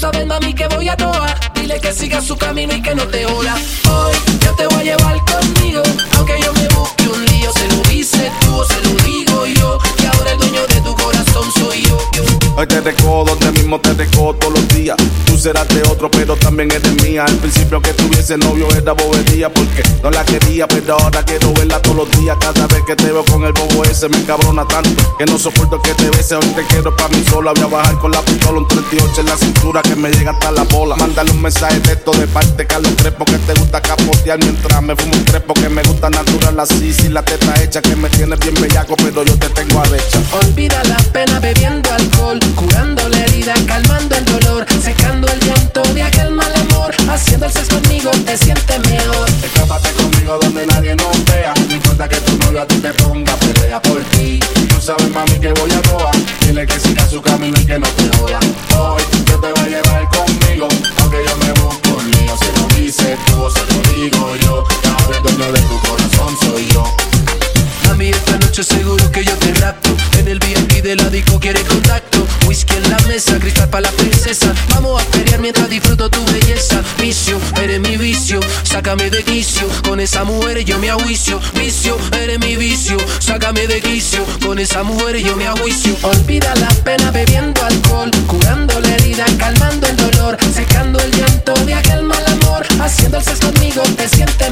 sabes, mami, que voy a toa. Dile que siga su camino y que no te joda. Hoy yo te voy a llevar conmigo, aunque yo me busque un lío. Se lo dice tú o se lo digo yo, que ahora el dueño de tu corazón soy yo. Hoy te dejo donde mismo te todos los. Tú serás de otro, pero también eres mía. Al principio que tuviese novio era bobería porque no la quería, pero ahora quiero verla todos los días. Cada vez que te veo con el bobo ese me cabrona tanto que no soporto que te bese. Hoy te quiero para mí sola. Voy a bajar con la pistola un 38 en la cintura que me llega hasta la bola. Mándale un mensaje de esto de parte Carlos Crespo que te gusta capotear mientras me fumo un crepo que me gusta natural así. Sin la teta hecha que me tiene bien bellaco, pero yo te tengo a derecha. Olvida la pena bebiendo Escápate conmigo donde nadie nos vea. No importa que tu novio a ti te ponga pelea por ti. Tú sabes, mami, que voy a toa. Dile que siga su camino y que no te joda. Hoy yo te voy a llevar conmigo, aunque yo me busco un lío. Se lo dice tú se lo digo yo. Ahora el dueño de tu corazón soy yo. Mami, esta noche seguro que yo te rapto. En el VIP de la disco quiere contacto. Whisky en la mesa, cristal para la princesa. Vamos a pelear mientras disfruto tu belleza. Vicio, sácame de quicio. Con esa mujer yo me ajuicio. Vicio, eres mi vicio, sácame de quicio. Con esa mujer yo me ajuicio. Olvida la pena bebiendo alcohol, curando la herida, calmando el dolor, secando el llanto de aquel mal amor. Haciendo el sexo conmigo te sientes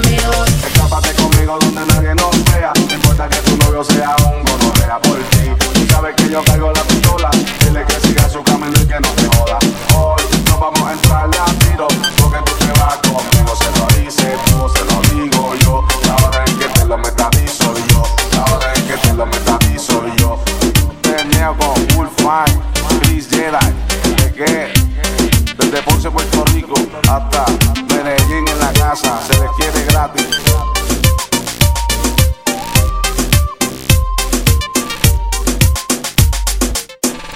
outside.